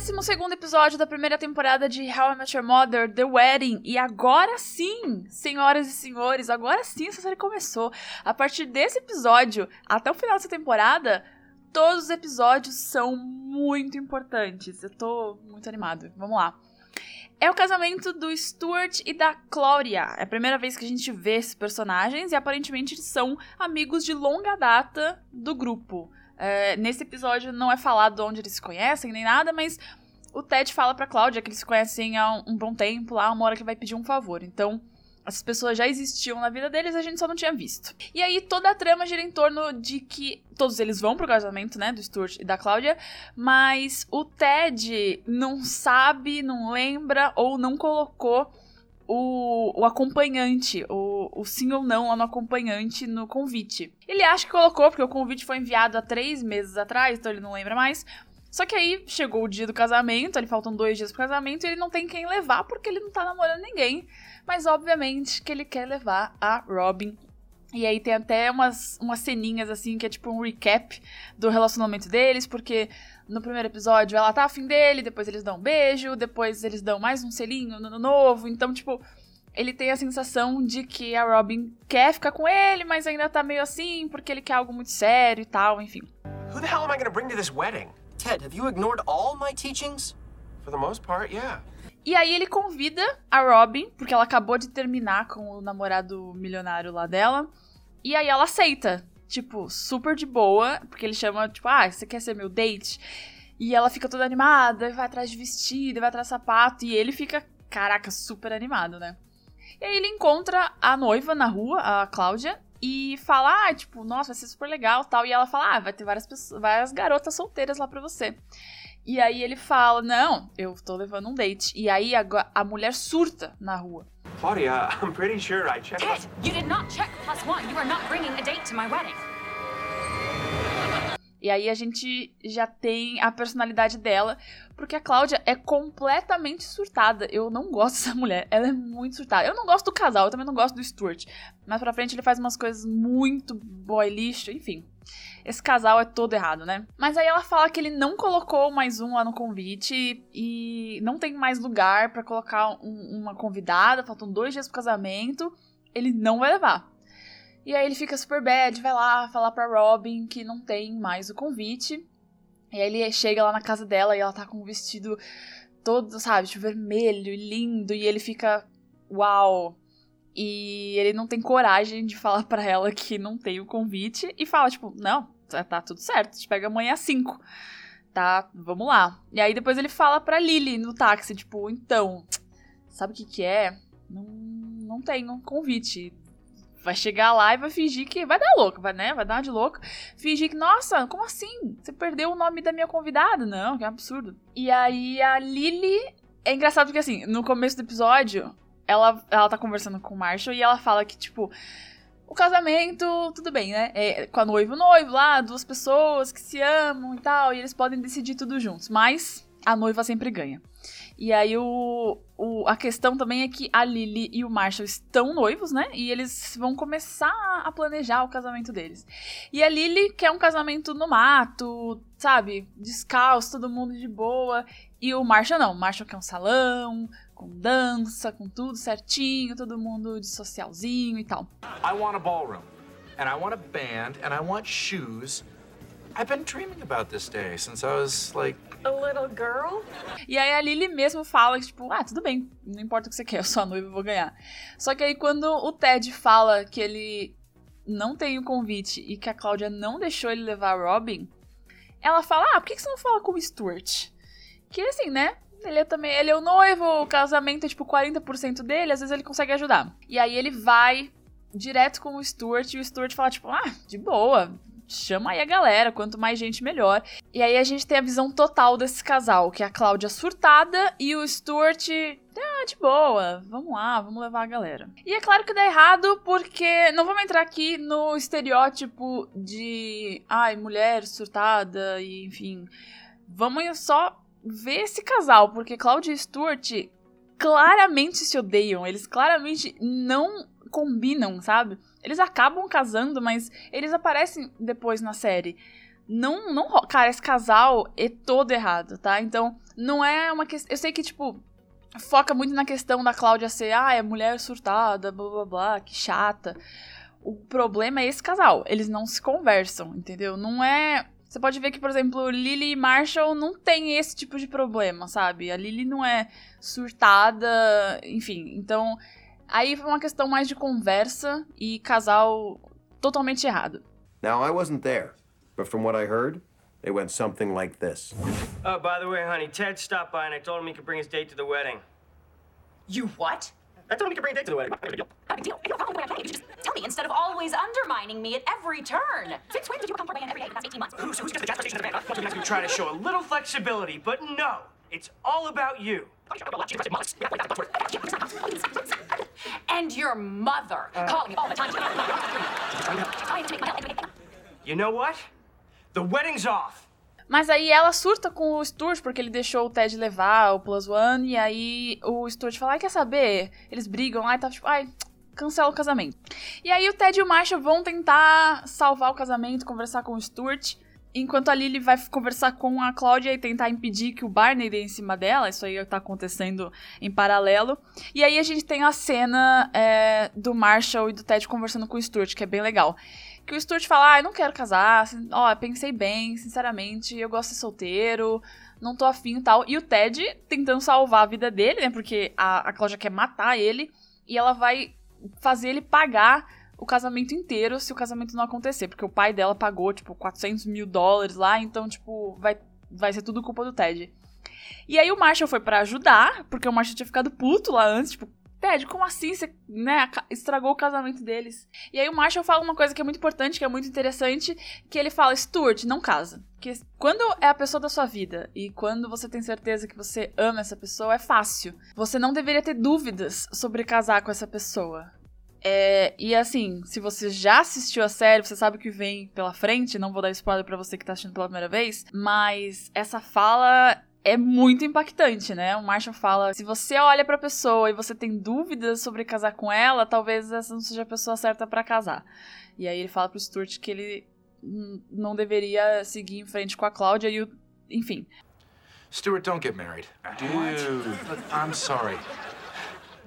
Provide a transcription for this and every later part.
12 episódio da primeira temporada de How I Met Your Mother, The Wedding. E agora sim, senhoras e senhores, agora sim essa série começou. A partir desse episódio, até o final dessa temporada, todos os episódios são muito importantes. Eu tô muito animado. Vamos lá. É o casamento do Stuart e da Claudia. É a primeira vez que a gente vê esses personagens e aparentemente eles são amigos de longa data do grupo. É, nesse episódio não é falado onde eles se conhecem nem nada, mas o Ted fala pra Cláudia que eles se conhecem há um, um bom tempo lá, uma hora que vai pedir um favor. Então, essas pessoas já existiam na vida deles, a gente só não tinha visto. E aí toda a trama gira em torno de que todos eles vão pro casamento, né, do Stuart e da Cláudia, mas o Ted não sabe, não lembra ou não colocou o, o acompanhante, o, o sim ou não lá no acompanhante no convite. Ele acha que colocou, porque o convite foi enviado há três meses atrás, então ele não lembra mais. Só que aí chegou o dia do casamento, ali faltam dois dias pro casamento, e ele não tem quem levar porque ele não tá namorando ninguém. Mas obviamente que ele quer levar a Robin. E aí tem até umas, umas ceninhas assim, que é tipo um recap do relacionamento deles, porque no primeiro episódio ela tá afim dele, depois eles dão um beijo, depois eles dão mais um selinho no novo. Então, tipo, ele tem a sensação de que a Robin quer ficar com ele, mas ainda tá meio assim, porque ele quer algo muito sério e tal, enfim. Who the hell am I gonna bring to this wedding? Ted, have you ignored all my teachings? For the most part, yeah. E aí ele convida a Robin, porque ela acabou de terminar com o namorado milionário lá dela. E aí ela aceita tipo, super de boa, porque ele chama, tipo, ah, você quer ser meu date? E ela fica toda animada, vai atrás de vestido, vai atrás de sapato, e ele fica, caraca, super animado, né? E aí ele encontra a noiva na rua, a Cláudia, e fala, ah, tipo, nossa, vai ser super legal tal. E ela fala, ah, vai ter várias, pessoas, várias garotas solteiras lá pra você. E aí ele fala, não, eu tô levando um date. E aí a, a mulher surta na rua. Claudia, I'm pretty sure I checked. Ted, you did not check plus one. You are not bringing a date to my wedding. E aí a gente já tem a personalidade dela, porque a Cláudia é completamente surtada. Eu não gosto dessa mulher, ela é muito surtada. Eu não gosto do casal, eu também não gosto do Stuart. Mas pra frente ele faz umas coisas muito boy lixo, enfim. Esse casal é todo errado, né? Mas aí ela fala que ele não colocou mais um lá no convite e não tem mais lugar para colocar um, uma convidada, faltam dois dias pro casamento. Ele não vai levar. E aí ele fica super bad, vai lá falar pra Robin que não tem mais o convite. E aí ele chega lá na casa dela e ela tá com um vestido todo, sabe, tipo, vermelho, lindo, e ele fica, uau. E ele não tem coragem de falar para ela que não tem o convite e fala, tipo, não, tá, tá tudo certo, te pega amanhã às 5. Tá, vamos lá. E aí depois ele fala pra Lily no táxi, tipo, então, sabe o que que é? Não, não tenho convite vai chegar lá e vai fingir que vai dar louco, vai, né? Vai dar uma de louco. Fingir que, nossa, como assim? Você perdeu o nome da minha convidada? Não, que absurdo. E aí a Lily. É engraçado porque, assim, no começo do episódio, ela, ela tá conversando com o Marshall e ela fala que, tipo. O casamento, tudo bem, né? É, com a noiva o noivo lá, duas pessoas que se amam e tal, e eles podem decidir tudo juntos. Mas a noiva sempre ganha. E aí o, o, a questão também é que a Lily e o Marshall estão noivos, né? E eles vão começar a planejar o casamento deles. E a Lily quer um casamento no mato, sabe? Descalço, todo mundo de boa. E o Marshall não. O Marshall quer um salão, com dança, com tudo certinho, todo mundo de socialzinho e tal. I want a ballroom. And I want a band. And I want shoes. I've been dreaming about this day since I was like a little girl. E aí a Lily mesmo fala que, tipo, ah, tudo bem, não importa o que você quer, eu sou a noiva, eu vou ganhar. Só que aí quando o Ted fala que ele não tem o convite e que a Cláudia não deixou ele levar a Robin, ela fala, ah, por que você não fala com o Stuart? Que assim, né? Ele é também, ele é o noivo, o casamento é tipo 40% dele, às vezes ele consegue ajudar. E aí ele vai direto com o Stuart e o Stuart fala tipo, ah, de boa, chama aí a galera, quanto mais gente melhor. E aí a gente tem a visão total desse casal, que é a Cláudia surtada e o Stuart ah, de boa, vamos lá, vamos levar a galera. E é claro que dá errado porque não vamos entrar aqui no estereótipo de, ai, mulher surtada e enfim. Vamos só ver esse casal, porque Cláudia e Stuart claramente se odeiam, eles claramente não combinam, sabe? Eles acabam casando, mas eles aparecem depois na série. Não, não. Cara, esse casal é todo errado, tá? Então, não é uma questão. Eu sei que, tipo, foca muito na questão da Cláudia ser, ah, é mulher surtada, blá blá blá, que chata. O problema é esse casal. Eles não se conversam, entendeu? Não é. Você pode ver que, por exemplo, Lily e Marshall não tem esse tipo de problema, sabe? A Lily não é surtada, enfim. Então, aí foi uma questão mais de conversa e casal totalmente errado. Now, I wasn't there, but from what I heard, it went something like this. Oh, by the way, honey, Ted stopped by and I told him he could bring his date to the wedding. You what? I told him he could bring a date to the wedding. Not a big deal. If you have a problem with the way I play, you should just tell me instead of always undermining me at every turn. Since when did you become part of my band every day for the past 18 months? Who's, who's just the jazz station of the band? Huh? You try to show a little flexibility, but no, it's all about you. And your mother uh. calling me all the time. Trying to make my health. You know what? The wedding's off. Mas aí ela surta com o Stuart, porque ele deixou o Ted levar o Plus One, e aí o Stuart fala, ai, quer saber? Eles brigam lá e tá tipo, ai, cancela o casamento. E aí o Ted e o Marshall vão tentar salvar o casamento, conversar com o Stuart, enquanto a Lily vai conversar com a Claudia e tentar impedir que o Barney dê em cima dela, isso aí tá acontecendo em paralelo. E aí a gente tem a cena é, do Marshall e do Ted conversando com o Stuart, que é bem legal que o Stuart fala, ah, eu não quero casar, ó, pensei bem, sinceramente, eu gosto de ser solteiro, não tô afim e tal. E o Ted tentando salvar a vida dele, né, porque a, a Cláudia quer matar ele, e ela vai fazer ele pagar o casamento inteiro se o casamento não acontecer, porque o pai dela pagou, tipo, 400 mil dólares lá, então, tipo, vai, vai ser tudo culpa do Ted. E aí o Marshall foi para ajudar, porque o Marshall tinha ficado puto lá antes, tipo, Ted, como assim você né, estragou o casamento deles? E aí o Marshall fala uma coisa que é muito importante, que é muito interessante, que ele fala, Stuart, não casa. Que quando é a pessoa da sua vida e quando você tem certeza que você ama essa pessoa, é fácil. Você não deveria ter dúvidas sobre casar com essa pessoa. É, e assim, se você já assistiu a série, você sabe o que vem pela frente, não vou dar spoiler para você que tá assistindo pela primeira vez, mas essa fala é muito impactante, né? O Marshall fala: se você olha pra pessoa e você tem dúvidas sobre casar com ela, talvez essa não seja a pessoa certa para casar. E aí ele fala pro Stuart que ele não deveria seguir em frente com a Cláudia e o. Enfim. Stuart, don't get married. Dude, I'm sorry.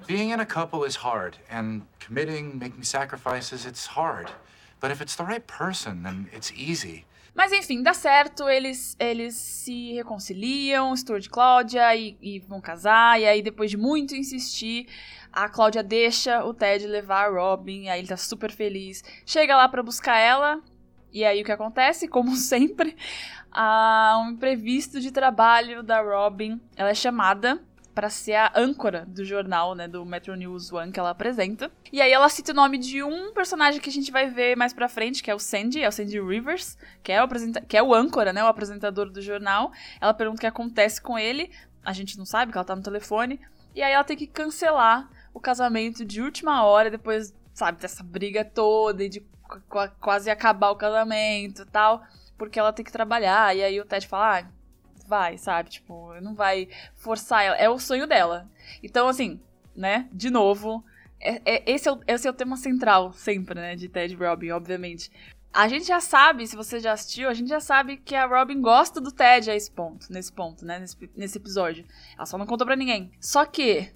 Being in a couple is hard, and committing, making sacrifices, it's hard. But if it's the right person, then it's easy. Mas enfim, dá certo, eles, eles se reconciliam, Stuart e Cláudia, e, e, vão casar, e aí depois de muito insistir, a Cláudia deixa o Ted levar a Robin, aí ele tá super feliz. Chega lá para buscar ela, e aí o que acontece? Como sempre, há um imprevisto de trabalho da Robin, ela é chamada para ser a âncora do jornal, né, do Metro News One que ela apresenta. E aí ela cita o nome de um personagem que a gente vai ver mais pra frente, que é o Sandy, é o Sandy Rivers, que é o, que é o âncora, né, o apresentador do jornal. Ela pergunta o que acontece com ele, a gente não sabe, que ela tá no telefone, e aí ela tem que cancelar o casamento de última hora, depois, sabe, dessa briga toda e de quase acabar o casamento e tal, porque ela tem que trabalhar, e aí o Ted fala, ah, vai, sabe? Tipo, não vai forçar ela. É o sonho dela. Então, assim, né? De novo, é, é, esse, é o, esse é o tema central sempre, né? De Ted Robin, obviamente. A gente já sabe, se você já assistiu, a gente já sabe que a Robin gosta do Ted a esse ponto, nesse ponto, né? Nesse, nesse episódio. Ela só não contou pra ninguém. Só que,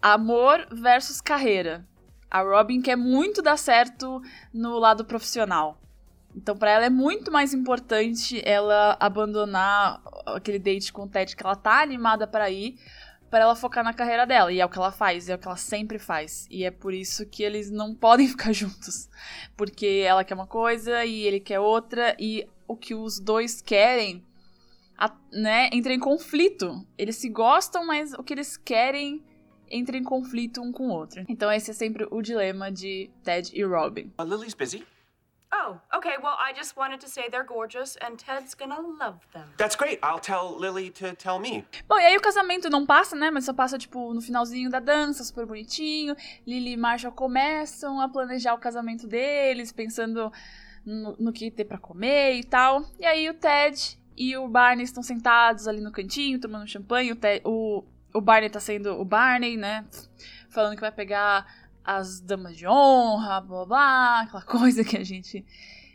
amor versus carreira. A Robin quer muito dar certo no lado profissional. Então, para ela é muito mais importante ela abandonar aquele date com o Ted que ela tá animada para ir, para ela focar na carreira dela. E é o que ela faz, é o que ela sempre faz. E é por isso que eles não podem ficar juntos. Porque ela quer uma coisa e ele quer outra, e o que os dois querem, né, entra em conflito. Eles se gostam, mas o que eles querem entra em conflito um com o outro. Então esse é sempre o dilema de Ted e Robin. Uh, Lily's busy. Oh, okay. Well, I just wanted to say they're gorgeous and Ted's gonna love them. That's great. I'll tell Lily to tell me. Bom, e aí o casamento não passa, né? Mas só passa, tipo, no finalzinho da dança, super bonitinho. Lily e Marshall começam a planejar o casamento deles, pensando no, no que ter para comer e tal. E aí o Ted e o Barney estão sentados ali no cantinho, tomando champanhe. O, Ted, o, o Barney tá sendo o Barney, né? Falando que vai pegar as damas de honra, blá blá, aquela coisa que a gente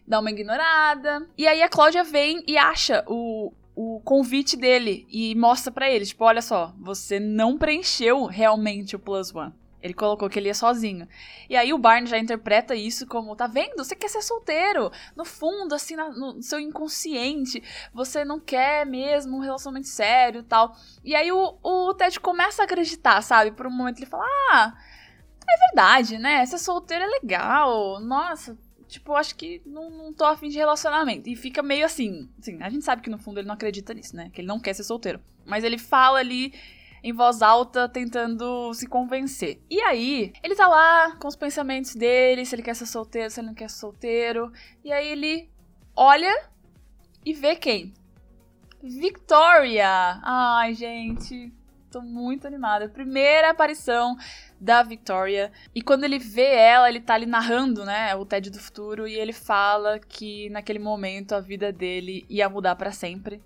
dá uma ignorada. E aí a Cláudia vem e acha o, o convite dele e mostra pra ele, tipo, olha só, você não preencheu realmente o Plus One. Ele colocou que ele ia sozinho. E aí o Barney já interpreta isso como, tá vendo? Você quer ser solteiro. No fundo, assim, na, no seu inconsciente, você não quer mesmo um relacionamento sério e tal. E aí o, o Ted começa a acreditar, sabe? Por um momento ele fala, ah, é verdade, né? Ser solteiro é legal. Nossa, tipo, acho que não, não tô afim de relacionamento. E fica meio assim, assim, a gente sabe que no fundo ele não acredita nisso, né? Que ele não quer ser solteiro. Mas ele fala ali em voz alta, tentando se convencer. E aí, ele tá lá com os pensamentos dele, se ele quer ser solteiro, se ele não quer ser solteiro. E aí ele olha e vê quem? Victoria! Ai, gente, tô muito animada. Primeira aparição da Victoria. E quando ele vê ela, ele tá ali narrando, né, o TED do futuro e ele fala que naquele momento a vida dele ia mudar para sempre.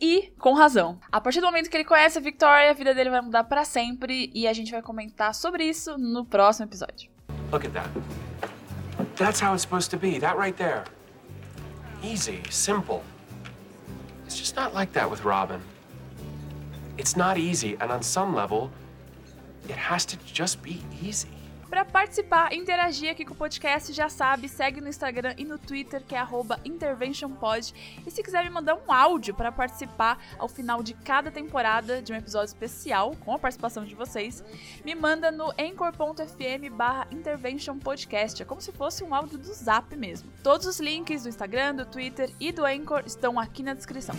E com razão. A partir do momento que ele conhece a Victoria, a vida dele vai mudar para sempre e a gente vai comentar sobre isso no próximo episódio. Look at that. That's how it's supposed to be. That right there. Easy, simple. It's just not like that with Robin. It's not easy, and on some level, it has to just be easy. Para participar, interagir aqui com o podcast, já sabe, segue no Instagram e no Twitter, que é interventionpod. E se quiser me mandar um áudio para participar ao final de cada temporada de um episódio especial, com a participação de vocês, me manda no anchor.fm barra interventionpodcast. É como se fosse um áudio do Zap mesmo. Todos os links do Instagram, do Twitter e do Anchor estão aqui na descrição.